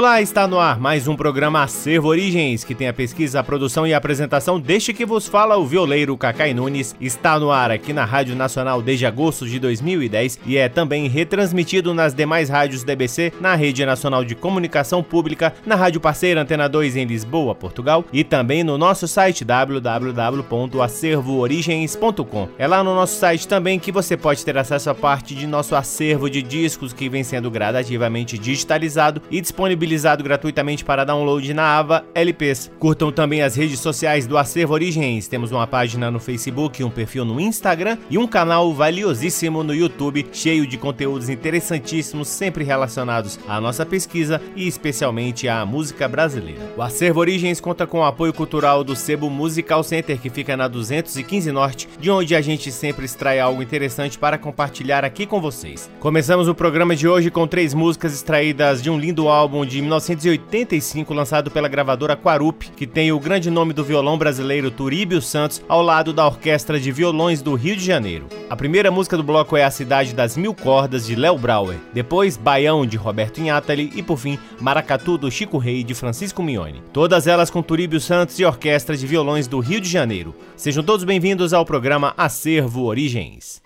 Olá, está no ar mais um programa Acervo Origens, que tem a pesquisa, a produção e a apresentação deste que vos fala o violeiro Cacai Nunes. Está no ar aqui na Rádio Nacional desde agosto de 2010 e é também retransmitido nas demais rádios DBC, na Rede Nacional de Comunicação Pública, na Rádio Parceira Antena 2 em Lisboa, Portugal e também no nosso site www.acervoorigens.com. É lá no nosso site também que você pode ter acesso a parte de nosso acervo de discos que vem sendo gradativamente digitalizado e disponibilizado disponibilizado gratuitamente para download na aba LPs. Curtam também as redes sociais do Acervo Origens. Temos uma página no Facebook, um perfil no Instagram e um canal valiosíssimo no YouTube, cheio de conteúdos interessantíssimos, sempre relacionados à nossa pesquisa e especialmente à música brasileira. O Acervo Origens conta com o apoio cultural do Sebo Musical Center, que fica na 215 Norte, de onde a gente sempre extrai algo interessante para compartilhar aqui com vocês. Começamos o programa de hoje com três músicas extraídas de um lindo álbum de 1985, lançado pela gravadora Quarup, que tem o grande nome do violão brasileiro Turíbio Santos, ao lado da Orquestra de Violões do Rio de Janeiro. A primeira música do bloco é A Cidade das Mil Cordas, de Léo Brauer, depois Baião, de Roberto Inhatali e, por fim, Maracatu, do Chico Rei, de Francisco Mione. Todas elas com Turíbio Santos e Orquestra de Violões do Rio de Janeiro. Sejam todos bem-vindos ao programa Acervo Origens.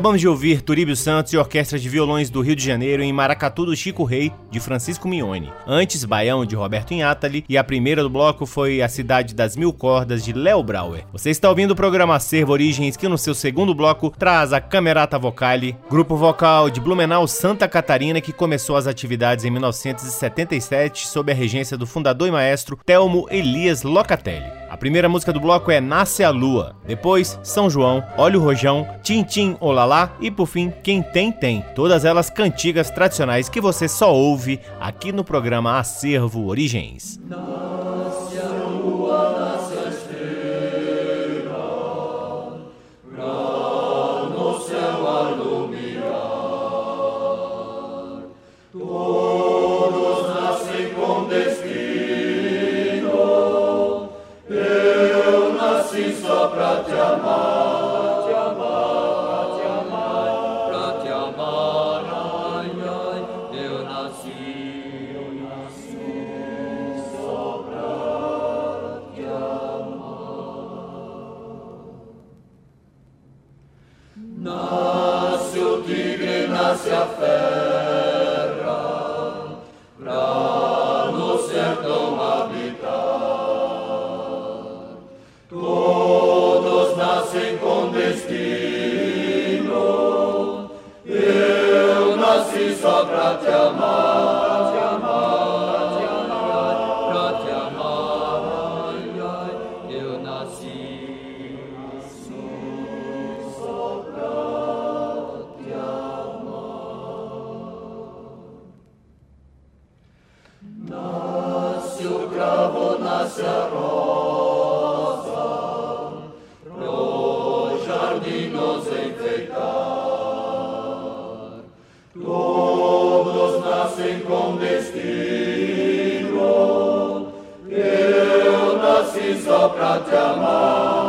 Acabamos de ouvir Turíbio Santos e Orquestra de Violões do Rio de Janeiro em Maracatu do Chico Rei, de Francisco Mione. Antes, Baião, de Roberto Inhatali. E a primeira do bloco foi A Cidade das Mil Cordas, de Léo Brauer. Você está ouvindo o programa Acervo Origens, que no seu segundo bloco traz a Camerata Vocale, grupo vocal de Blumenau Santa Catarina, que começou as atividades em 1977 sob a regência do fundador e maestro Telmo Elias Locatelli. A primeira música do bloco é Nasce a Lua, depois São João, Olha o Rojão, Tintim Olalá e por fim Quem Tem Tem. Todas elas cantigas tradicionais que você só ouve aqui no programa Acervo Origens. Nasce Nasce o tigre, nasce a fera, pra no sertão habitar. Todos nascem com destino, eu nasci só pra te amar. só pra te amar.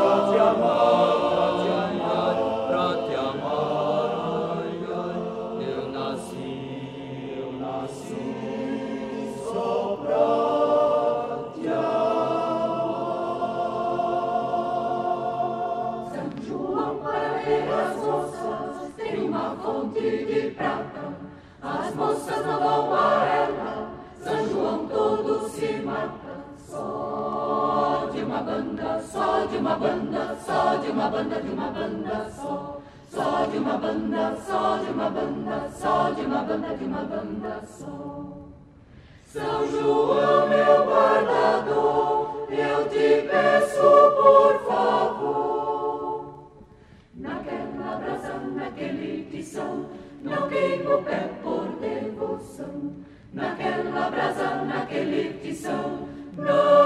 banda, de uma banda só. Só de uma banda, só de uma banda, só de uma banda, de uma banda só. São João, meu guardador, eu te peço por favor. Naquela brasa, naquele tição, não queima o pé por devoção. Naquela brasa, naquele tição, não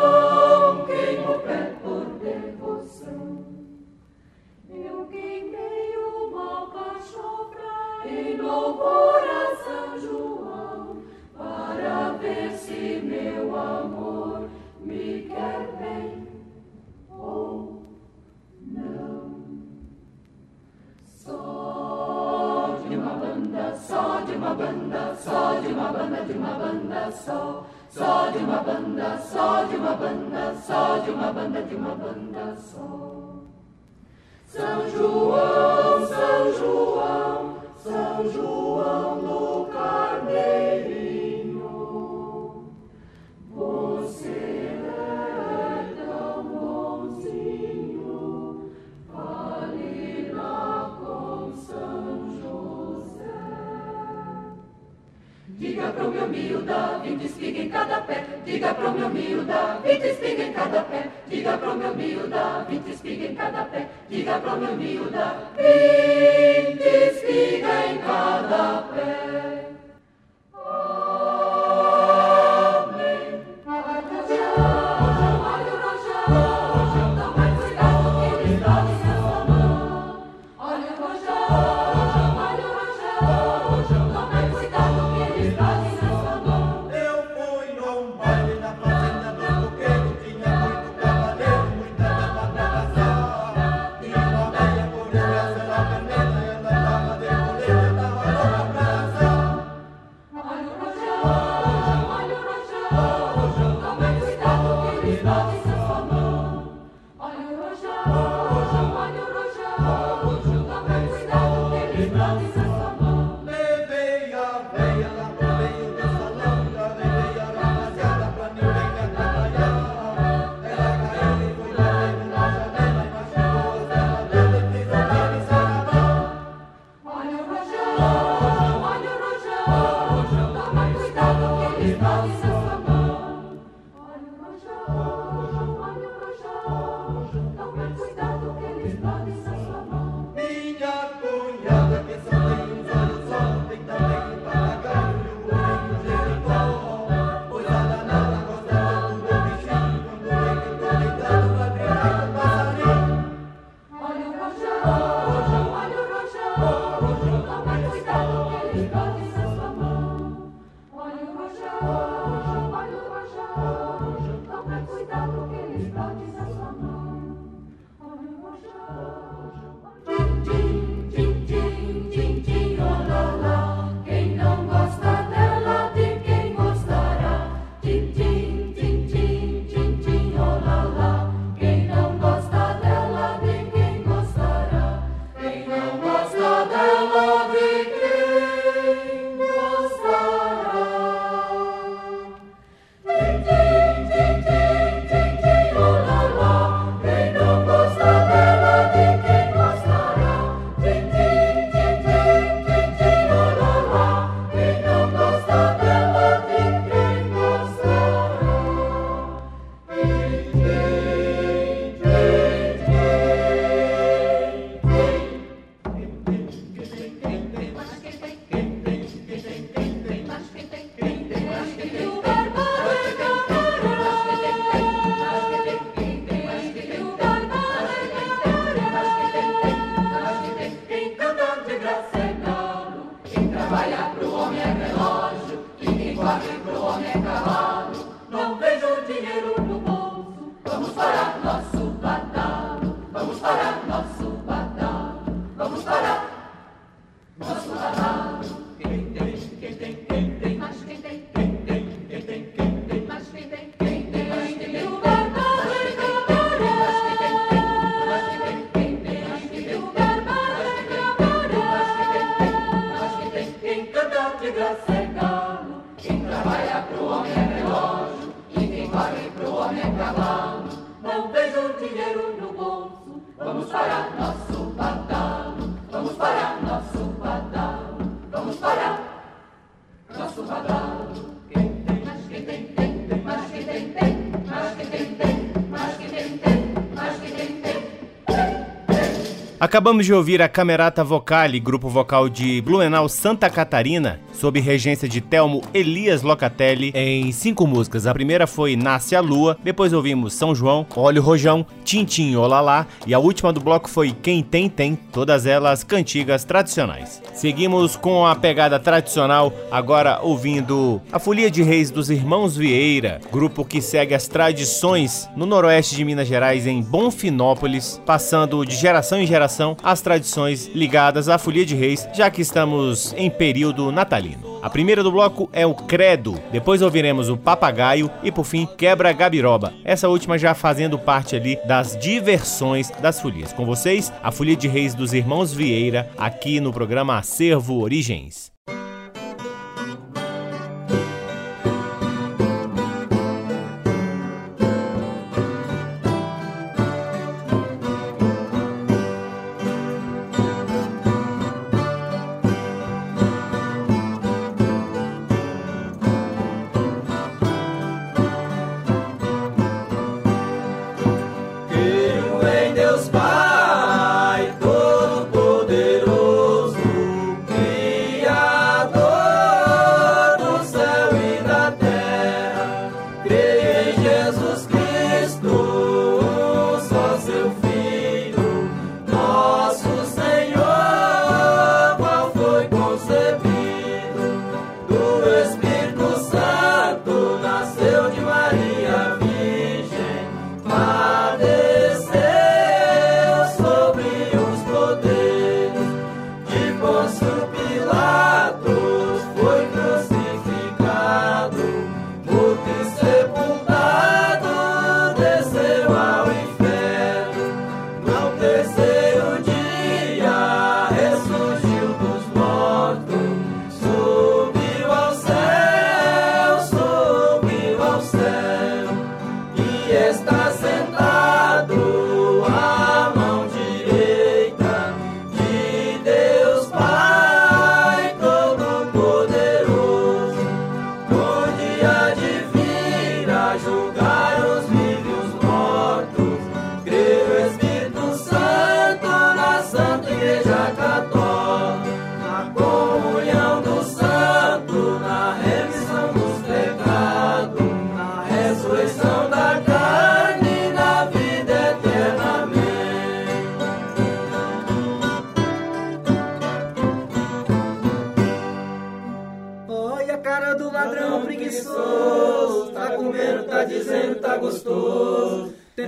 Acabamos de ouvir a Camerata Vocale, grupo vocal de Blumenau, Santa Catarina, sob regência de Telmo Elias Locatelli, em cinco músicas. A primeira foi Nasce a Lua, depois ouvimos São João, Olho Rojão, Tintim Olalá e a última do bloco foi Quem Tem Tem, todas elas cantigas tradicionais. Seguimos com a pegada tradicional, agora ouvindo a Folia de Reis dos Irmãos Vieira, grupo que segue as tradições no noroeste de Minas Gerais, em Bonfinópolis, passando de geração em geração as tradições ligadas à Folia de Reis, já que estamos em período natalino. A primeira do bloco é o Credo, depois ouviremos o Papagaio e por fim Quebra Gabiroba. Essa última já fazendo parte ali das diversões das folias. Com vocês, a Folia de Reis dos Irmãos Vieira, aqui no programa Acervo Origens.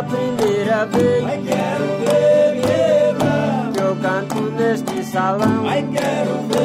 a primeira vez. Ai, quero ver. Que eu canto neste salão. Ai, quero ver.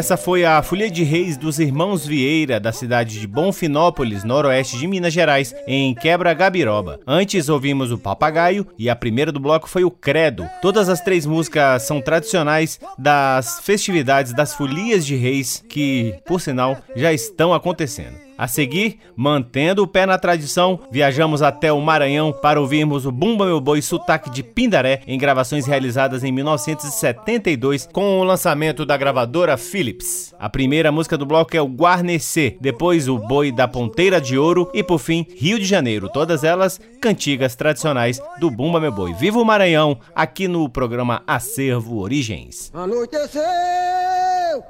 Essa foi a Folia de Reis dos Irmãos Vieira, da cidade de Bonfinópolis, noroeste de Minas Gerais, em Quebra Gabiroba. Antes ouvimos o Papagaio e a primeira do bloco foi o Credo. Todas as três músicas são tradicionais das festividades das Folias de Reis, que, por sinal, já estão acontecendo. A seguir, mantendo o pé na tradição, viajamos até o Maranhão para ouvirmos o Bumba Meu Boi Sotaque de Pindaré em gravações realizadas em 1972 com o lançamento da gravadora Philips. A primeira música do bloco é o Guarnecer, depois o Boi da Ponteira de Ouro e por fim Rio de Janeiro, todas elas cantigas tradicionais do Bumba Meu Boi. Viva o Maranhão, aqui no programa Acervo Origens.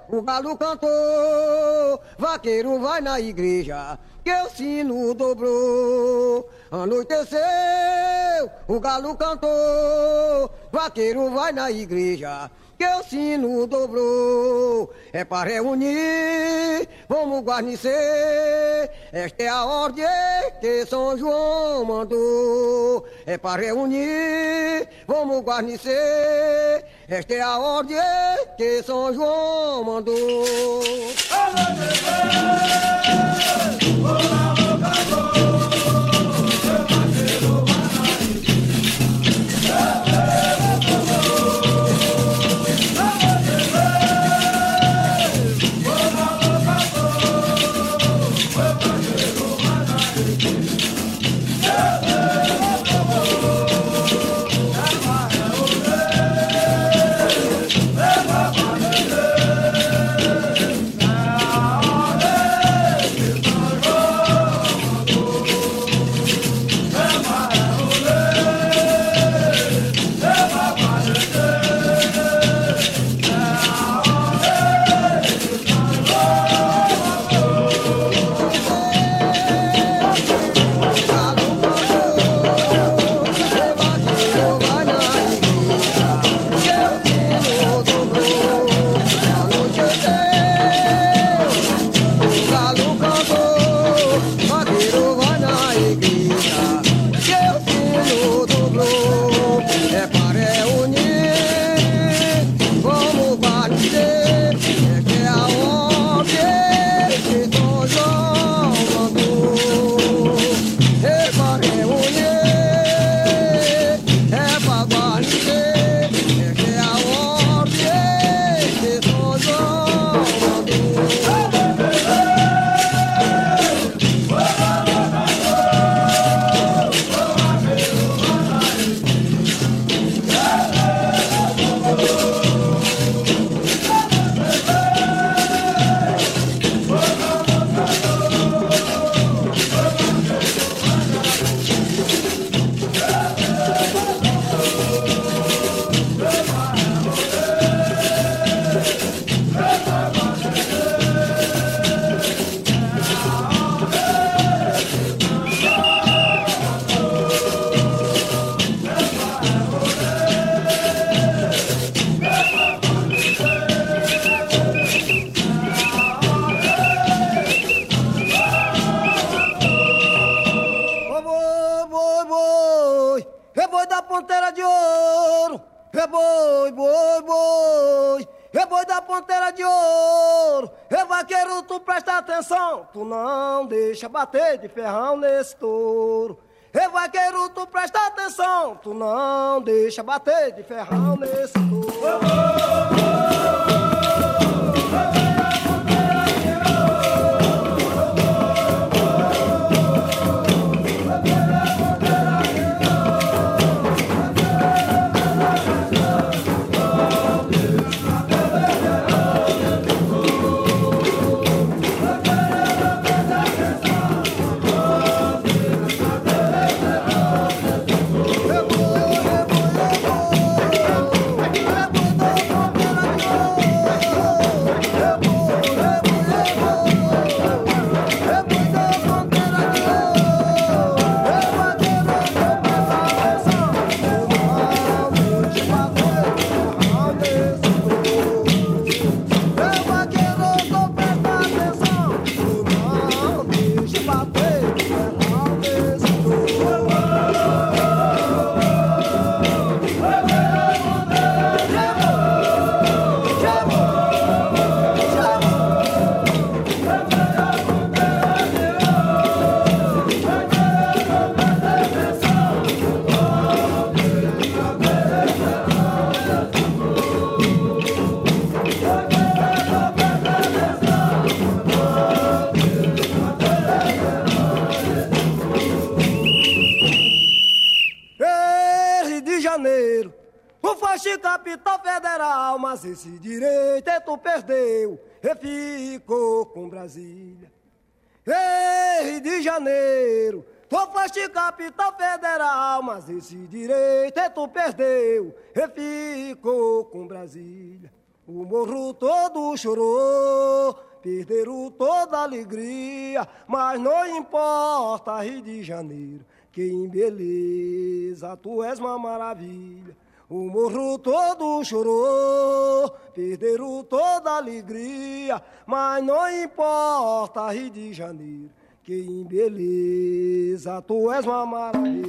O galo cantou, vaqueiro vai na igreja que o sino dobrou. Anoiteceu, o galo cantou, vaqueiro vai na igreja que o sino dobrou. É para reunir, vamos guarnecer. Esta é a ordem que São João mandou. É para reunir, vamos guarnecer. Esta é a ordem que São João mandou. Alô, Olá, ouro. É vaqueiro, tu presta atenção. Tu não deixa bater de ferrão nesse touro. É vaqueiro, tu presta atenção. Tu não deixa bater de ferrão nesse touro. Brasília. Ei, Rio de Janeiro, tu foste capital federal, mas esse direito é tu perdeu e ficou com Brasília. O morro todo chorou, perderam toda a alegria, mas não importa, Rio de Janeiro, que em beleza tu és uma maravilha. O morro todo chorou, perderam toda a alegria, mas não importa, Rio de Janeiro, que em beleza tu és uma maravilha.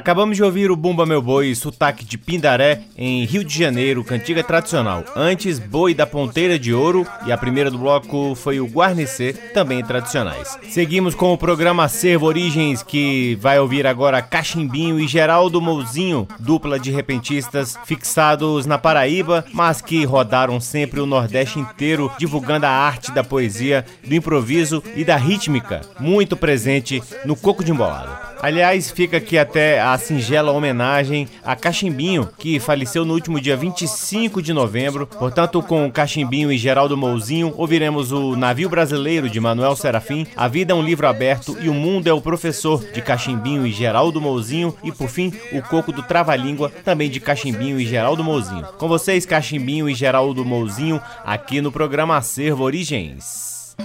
Acabamos de ouvir o Bumba Meu Boi, sotaque de Pindaré, em Rio de Janeiro, cantiga tradicional. Antes, Boi da Ponteira de Ouro e a primeira do bloco foi o Guarnecer, também tradicionais. Seguimos com o programa Servo Origens, que vai ouvir agora Cachimbinho e Geraldo Mouzinho, dupla de repentistas fixados na Paraíba, mas que rodaram sempre o Nordeste inteiro, divulgando a arte da poesia, do improviso e da rítmica, muito presente no Coco de Embolado. Aliás, fica aqui até a singela homenagem a Cachimbinho, que faleceu no último dia 25 de novembro. Portanto, com Cachimbinho e Geraldo Mouzinho, ouviremos o Navio Brasileiro de Manuel Serafim, A Vida é um Livro Aberto e O Mundo é o Professor de Cachimbinho e Geraldo Mouzinho e, por fim, O Coco do Trava-Língua, também de Cachimbinho e Geraldo Mouzinho. Com vocês, Cachimbinho e Geraldo Mouzinho, aqui no programa Acervo Origens.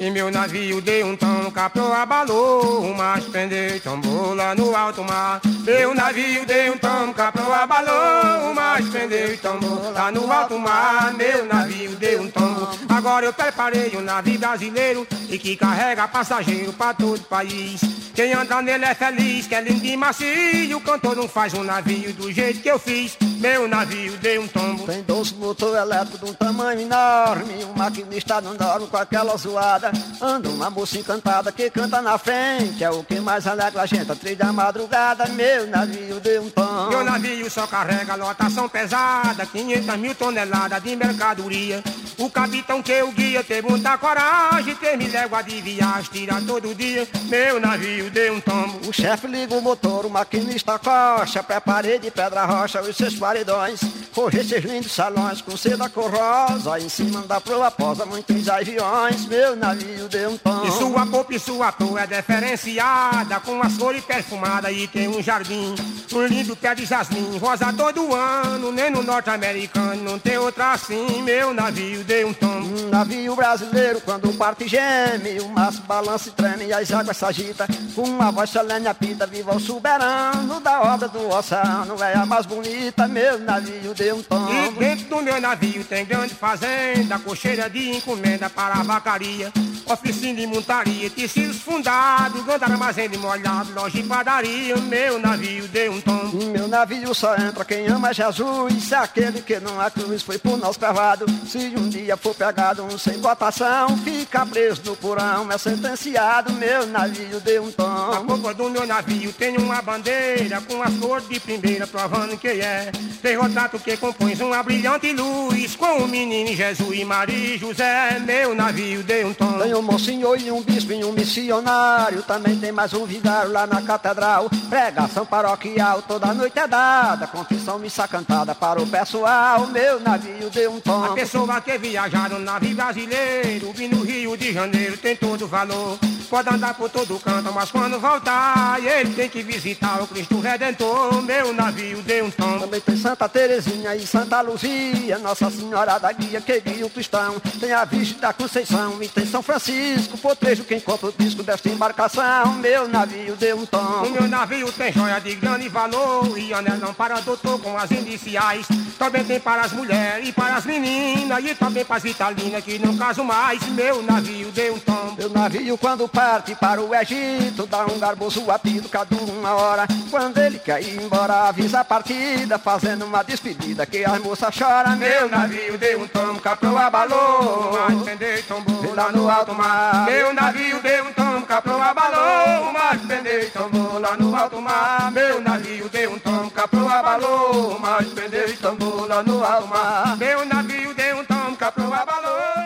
E meu navio deu um tom, capô abalou, mas prendeu tombou lá no alto mar. Meu navio deu um tom, capô abalou, mas prendeu tombou lá no alto mar. Meu navio deu um tombo. Agora eu preparei um navio brasileiro e que carrega passageiro para todo o país. Quem anda nele é feliz, que é lindo e macio. O cantor não faz um navio do jeito que eu fiz. Meu navio deu um tombo. Tem dois motor elétrico de um tamanho enorme. O maquinista não dorme com aquela zoada. Anda uma moça encantada que canta na frente. É o que mais alegra a gente. A trilha madrugada. Meu navio deu um tombo. Meu navio só carrega lotação pesada. 500 mil toneladas de mercadoria. O capitão que eu guia teve muita coragem. Tem mil léguas de viagem, tira todo dia. Meu navio deu um tombo. O chefe liga o motor, o maquinista coxa. Preparei de pedra rocha os seus paredões. Forrei esses lindos salões com seda cor rosa. Em cima da proa posa muitos aviões. Meu navio deu um tombo. E sua popa e sua proa é diferenciada. Com as flores perfumadas e tem um jardim. Um lindo pé de jasmim, rosa todo ano. Nem no norte-americano não tem outra assim. Meu navio deu um tombo. Um navio brasileiro quando parte geme. O maço balança e treme e as águas se agitam. Com uma voz solene apita, viva o soberano da obra do oceano. É a mais bonita, meu navio deu um E tombo. dentro do meu navio tem grande fazenda, cocheira de encomenda para a vacaria, oficina de montaria, tecidos fundados, grande armazém de molhado, loja e padaria. Meu navio deu um tom. Meu navio só entra quem ama Jesus. Aquele que não há cruz foi por nós cravado. Se um dia for pegado um sem cotação, fica preso no porão, é sentenciado. Meu navio deu um tom. boca do meu navio tem uma bandeira com as cores de primeira, provando que é. Tem retrato que compõe uma brilhante luz com o menino Jesus e Maria e José. Meu navio deu um tom. Tem um monsenhor e um bispo e um missionário. Também tem mais um vigário lá na catedral. Pregação paroquial toda noite é dada. Confissão missa cantada para o pessoal. Meu navio deu um A tom. pessoa que viajar no navio brasileiro, vir no Rio de Janeiro, tem todo valor. Pode andar por todo canto, mas quando voltar, ele tem que visitar o Cristo Redentor. Meu navio deu um tom. Também tem Santa Terezinha e Santa Luzia, Nossa Senhora da Guia, que guia o cristão. Tem a Virgem da Conceição e tem São Francisco, potrejo quem compra o disco desta embarcação. Meu navio deu um O tom. meu navio tem joia de grande valor e anelão para doutor com as iniciais. Também tem para as mulheres e para as meninas e também para as italianas que não casam mais. Meu navio deu um tom. Meu navio quando parte para o Egito Dá um garboso apito, cada uma hora. Quando ele quer ir embora, avisa a partida Fazendo uma despedida que as moças choram. Meu navio deu um tom, caprou abalou, mas pendeu e tombou lá no alto mar. Meu navio deu um tom, caprou abalou, mas pendeu e tombou lá no alto mar. Meu navio deu um tom, caprou abalou, mas pendeu e tombou lá no alto mar. Meu navio deu um tom, caprou abalou,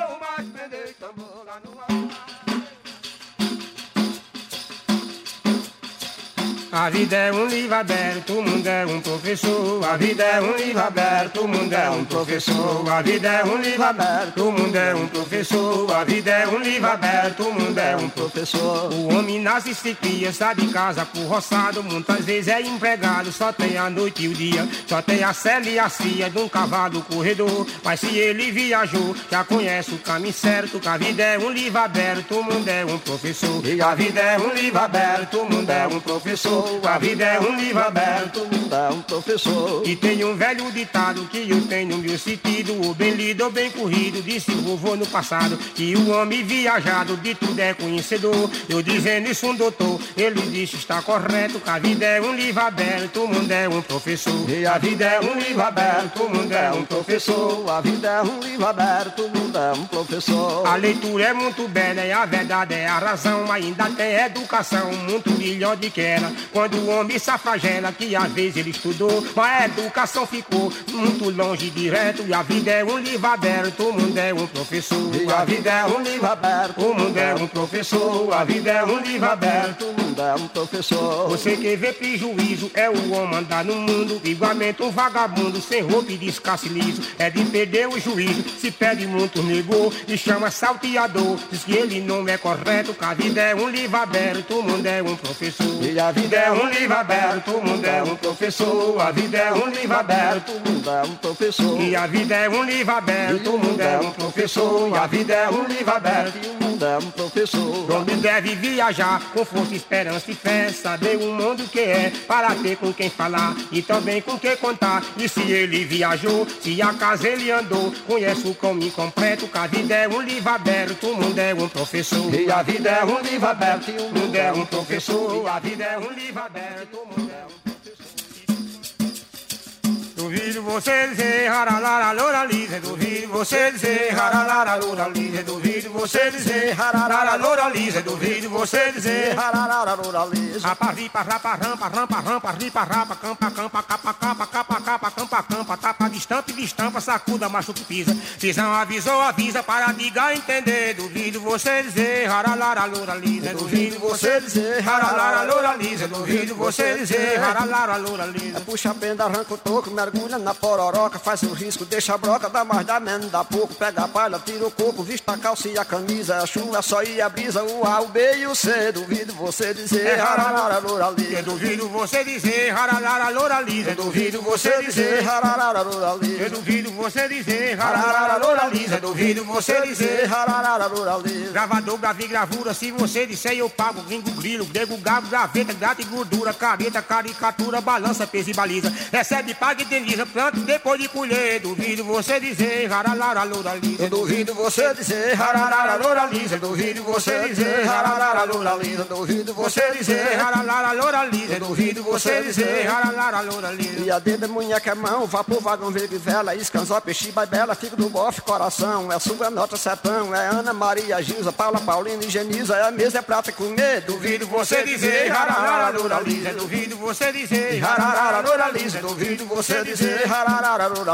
A vida é um livro aberto, o mundo é um professor. A vida é um livro aberto, o mundo é um professor. A vida é um livro aberto, o mundo é um professor. A vida é um livro aberto, o mundo é um professor. O homem nasce e se cria, sai de casa por roçado. Muitas vezes é empregado, só tem a noite e o dia. Só tem a cela e a cia de um cavalo corredor. Mas se ele viajou, já conhece o caminho certo. Que a vida é um livro aberto, o mundo é um professor. E a vida é um livro aberto, o mundo é um professor. A vida é um livro aberto, mundo é um professor. E tem um velho ditado que eu tenho meu sentido, ou bem lido ou bem corrido, disse o vovô no passado, que o homem viajado de tudo é conhecedor. Eu dizendo isso um doutor, ele disse está correto, que a vida é um livro aberto, o mundo é um professor. E a vida é um livro aberto, o mundo é um professor. A vida é um livro aberto, o mundo é um professor. A leitura é muito bela e a verdade é a razão, ainda tem educação muito melhor de que era. Quando o homem se afragela, que às vezes ele estudou, mas a educação ficou muito longe direto. E a vida é um livro aberto, o mundo é um professor. E a vida é um livro aberto, o mundo é um professor. A vida é um livro aberto, o mundo é um professor. Você que vê prejuízo é o homem andar no mundo, igualmente um vagabundo sem roupa e descasse liso. É de perder o juízo, se perde muito negou e chama salteador. Diz que ele não é correto, que a vida é um livro aberto, o mundo é um professor. E a vida é um livro aberto, o mundo é um professor. A vida é um livro aberto, o mundo é um professor. E a vida é um livro aberto, o mundo é um professor. E a vida é um livro aberto, o mundo é um professor. O homem deve viajar com força, esperança e fé, saber o mundo que é, para ter com quem falar e também com quem contar. E se ele viajou, se a casa ele andou, conhece o caminho completo, que a vida é um livro aberto, o mundo é um professor. E a vida é um livro aberto, e o mundo é um professor. A vida é um livro aberto, o mundo é um Duvido você dizer haralara loura lisa, duvido você dizer haralara loura lisa, duvido você dizer haralara loura lisa, duvido você dizer haralara loura lisa. Rapa ripa rapa rampa rampa rampa ripa rapa campa campa capa capa capa capa campa campa tapa de estampa e de estampa sacuda macho que pisa. Pisão avisou avisa para diga entender, duvido você dizer haralara loura lisa, duvido você dizer haralara loura lisa, duvido você dizer haralara loura lisa. Puxa a penda arranca o toco, mergulha na pororoca, faz o risco, deixa a broca, dá mais, dá menos, dá pouco, pega a palha, tira o coco, vista a calça e a camisa, a chuva só e a brisa, o A, o B e o C, duvido você dizer, hararara, loura lisa. Duvido você dizer, hararara, loura lisa. Duvido você dizer, hararara, loura lisa. Duvido você dizer, hararara, loura lisa. Duvido você dizer, hararara, loura lisa. Gravador, grave gravura, se você disser eu pago, gringo, grilo, grego, gabo, graveta, gata e gordura, careta, caricatura, balança, peso e baliza. Recebe, paga e indeniza, planta depois de colher. Duvido você dizer, hararara, loura lisa. Duvido você dizer, hararara, loura lisa. Duvido você dizer, hararara, loura lisa. Duvido você dizer, hararara, loura lisa. Duvido você dizer, hararara, loura lisa. E a dedo é munheca é mão, vapor, vagão, verde, vela, escanzó, peixe, bela, fico do bofe, coração. É sua nota, sertão, é Ana Maria, Gilza, Paula, Paulina e Geniza. É a mesa, é prata e comer. Duvido você dizer, hararara, loura lisa. Duvido você dizer, hararara, loura lisa. Duvido você dizer,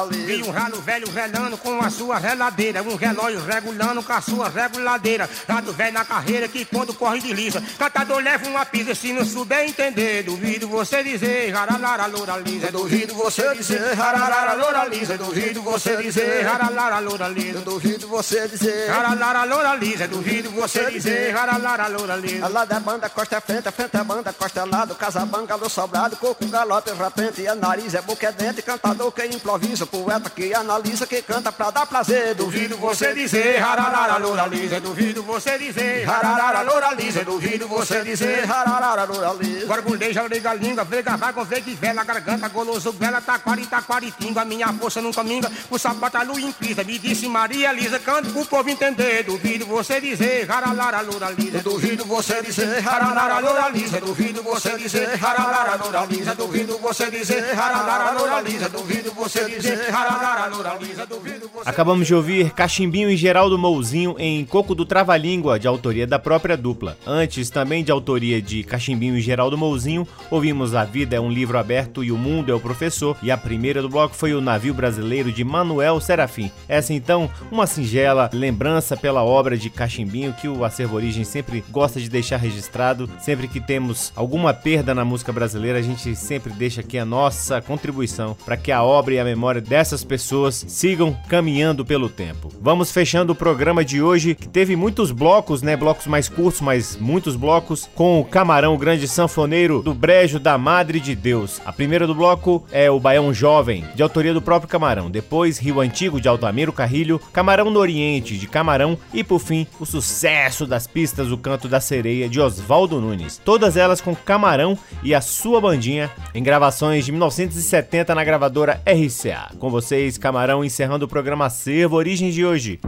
lisa. Vi um ralo velho velando com a sua reladeira, um relógio regulando com a sua reguladeira. Dado velho na carreira que quando corre desliza. Cantador leva uma pisa se não souber entender. Duvido você dizer, hararara, loura lisa. Duvido você dizer, hararara, loura lisa. Duvido você dizer, hararara, loura lisa. Duvido você dizer, hararara, loura lisa. Duvido você dizer, hararara, loura lisa. A lado é banda, costa é frente, a frente é banda, costa é lado, casabanga, alô sobrado, coco, galope, rapente, e a nariz é boca é dente, cantador que improvisa, poeta que analisa, que canta pra dar prazer. Duvido você dizer, hararara, loura lisa. Duvido você dizer, hararara, loura lisa. Duvido você dizer, hararara, loura lisa. Gorguleja, liga a língua, vega vaga, vega vela, garganta, goloso, vela, taquari, taquari, tinga, minha força nunca minga, o sapato lua impisa, me disse Maria Lisa, canto pro povo entender. Duvido você dizer, hararara, loura lisa. Duvido você dizer, hararara, loura lisa. Duvido você dizer, hararara, loura lisa. Duvido você dizer, hararara, loura lisa. Duvido você dizer, hararara, loura lisa. Duvido você Acabamos de ouvir Cachimbinho e Geraldo Mouzinho em Coco do Trava-Língua, de autoria da própria dupla. Antes, também de autoria de Cachimbinho e Geraldo Mouzinho, ouvimos A Vida é um Livro Aberto e o Mundo é o Professor, e a primeira do bloco foi O Navio Brasileiro, de Manuel Serafim. Essa, então, uma singela lembrança pela obra de Cachimbinho que o Acervo Origem sempre gosta de deixar registrado. Sempre que temos alguma perda na música brasileira, a gente sempre deixa aqui a nossa contribuição para que a obra e a memória dessas pessoas sigam caminhando pelo tempo. Vamos fechando o programa de hoje, que teve muitos blocos, né? Blocos mais curtos, mas muitos blocos, com o Camarão, o grande sanfoneiro do Brejo da Madre de Deus. A primeira do bloco é o Baião Jovem, de autoria do próprio Camarão. Depois, Rio Antigo, de Altamiro Carrilho, Camarão no Oriente, de Camarão. E por fim, o sucesso das pistas, o Canto da Sereia, de Oswaldo Nunes. Todas elas com Camarão e a sua bandinha em gravações de 1970 na gravadora RCA. Com vocês, Camarão, encerrando o programa Acervo Origens de hoje.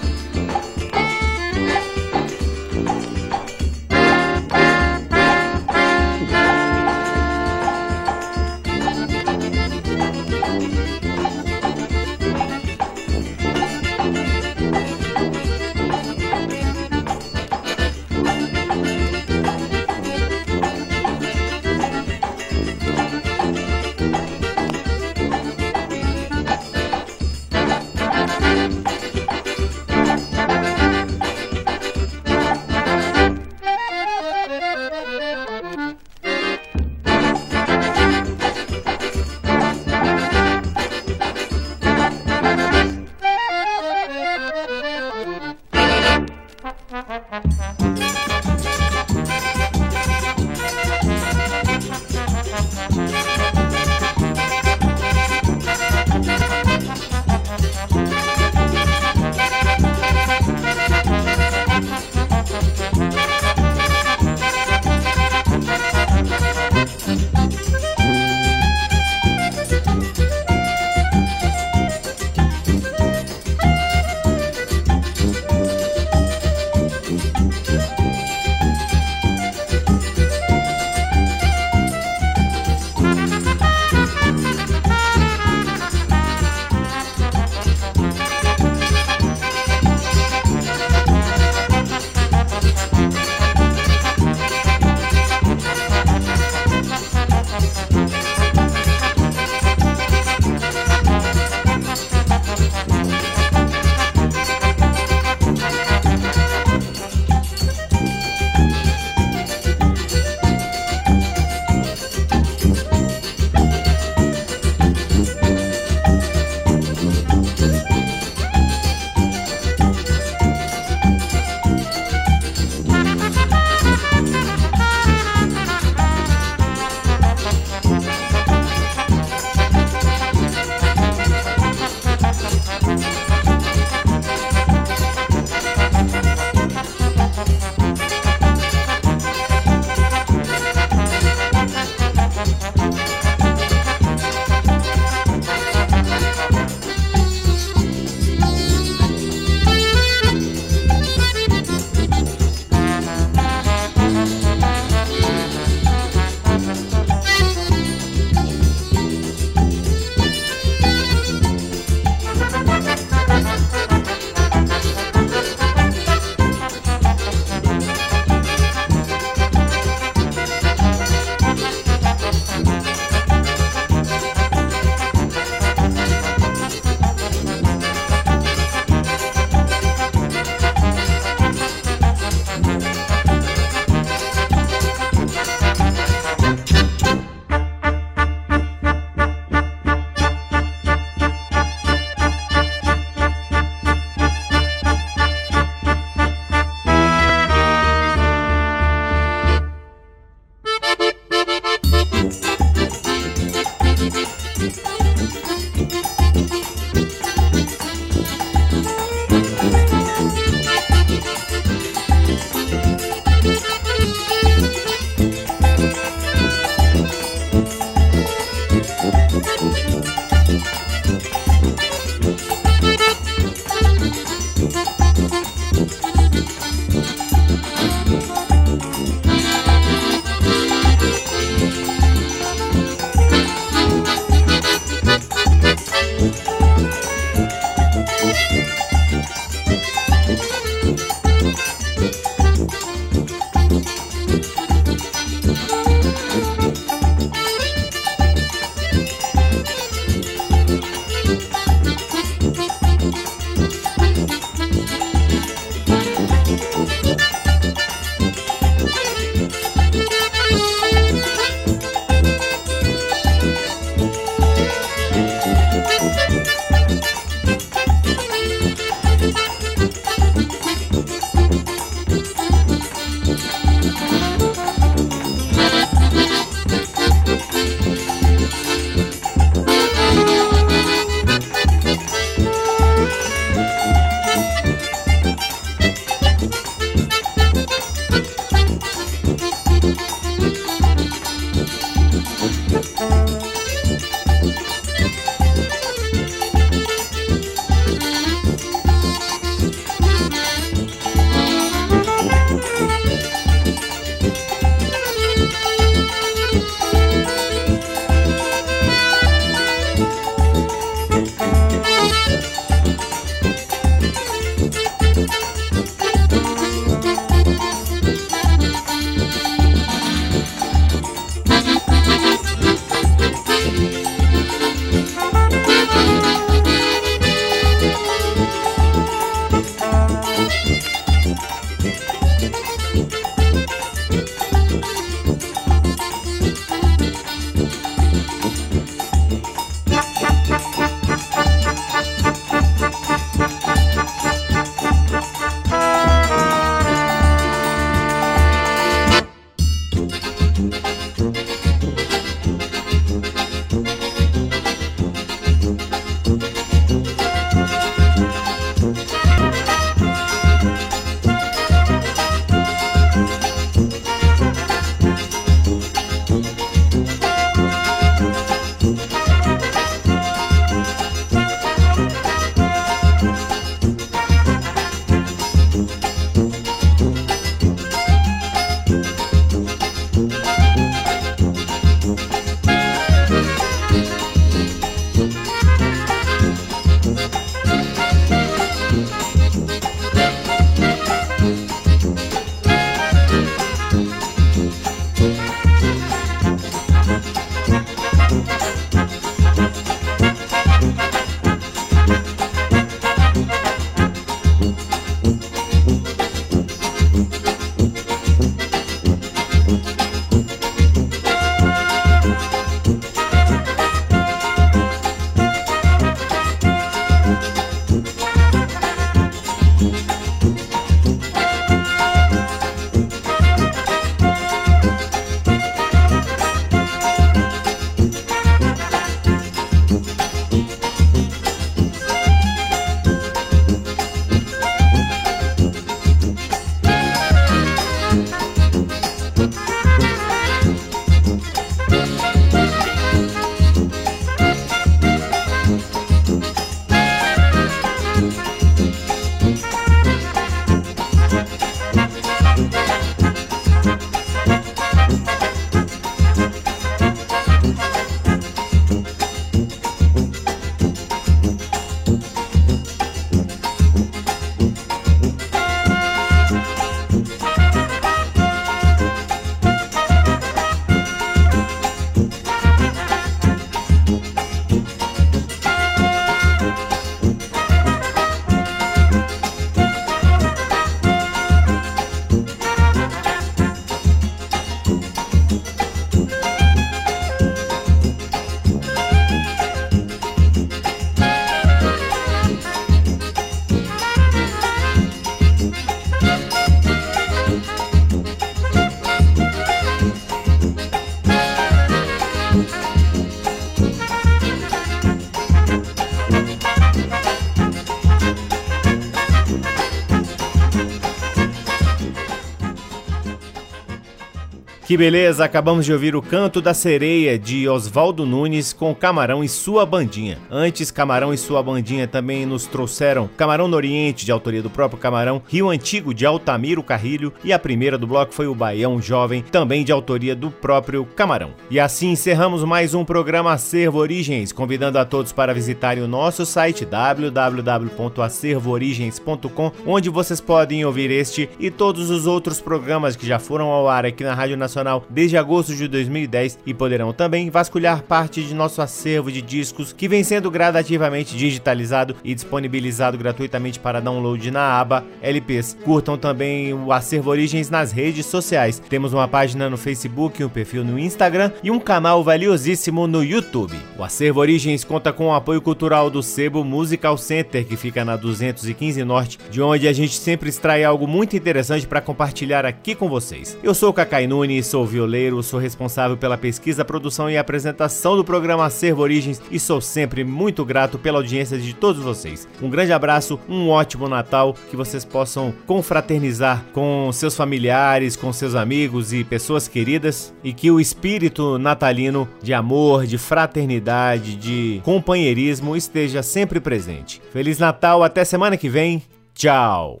Que beleza, acabamos de ouvir o Canto da Sereia de Oswaldo Nunes com Camarão e sua bandinha. Antes, Camarão e sua bandinha também nos trouxeram Camarão no Oriente, de autoria do próprio Camarão, Rio Antigo, de Altamiro Carrilho, e a primeira do bloco foi o Baião Jovem, também de autoria do próprio Camarão. E assim encerramos mais um programa Acervo Origens, convidando a todos para visitarem o nosso site www.acervoorigens.com, onde vocês podem ouvir este e todos os outros programas que já foram ao ar aqui na Rádio Nacional desde agosto de 2010 e poderão também vasculhar parte de nosso acervo de discos que vem sendo gradativamente digitalizado e disponibilizado gratuitamente para download na aba LPs. Curtam também o Acervo Origens nas redes sociais. Temos uma página no Facebook, um perfil no Instagram e um canal valiosíssimo no YouTube. O Acervo Origens conta com o apoio cultural do Sebo Musical Center, que fica na 215 Norte, de onde a gente sempre extrai algo muito interessante para compartilhar aqui com vocês. Eu sou o Cacai Nunes, sou violeiro, sou responsável pela pesquisa, produção e apresentação do programa Acervo Origens e sou sempre muito grato pela audiência de todos vocês. Um grande abraço, um ótimo Natal, que vocês possam confraternizar com seus familiares, com seus amigos e pessoas queridas e que o espírito natalino de amor, de fraternidade, de companheirismo esteja sempre presente. Feliz Natal, até semana que vem. Tchau.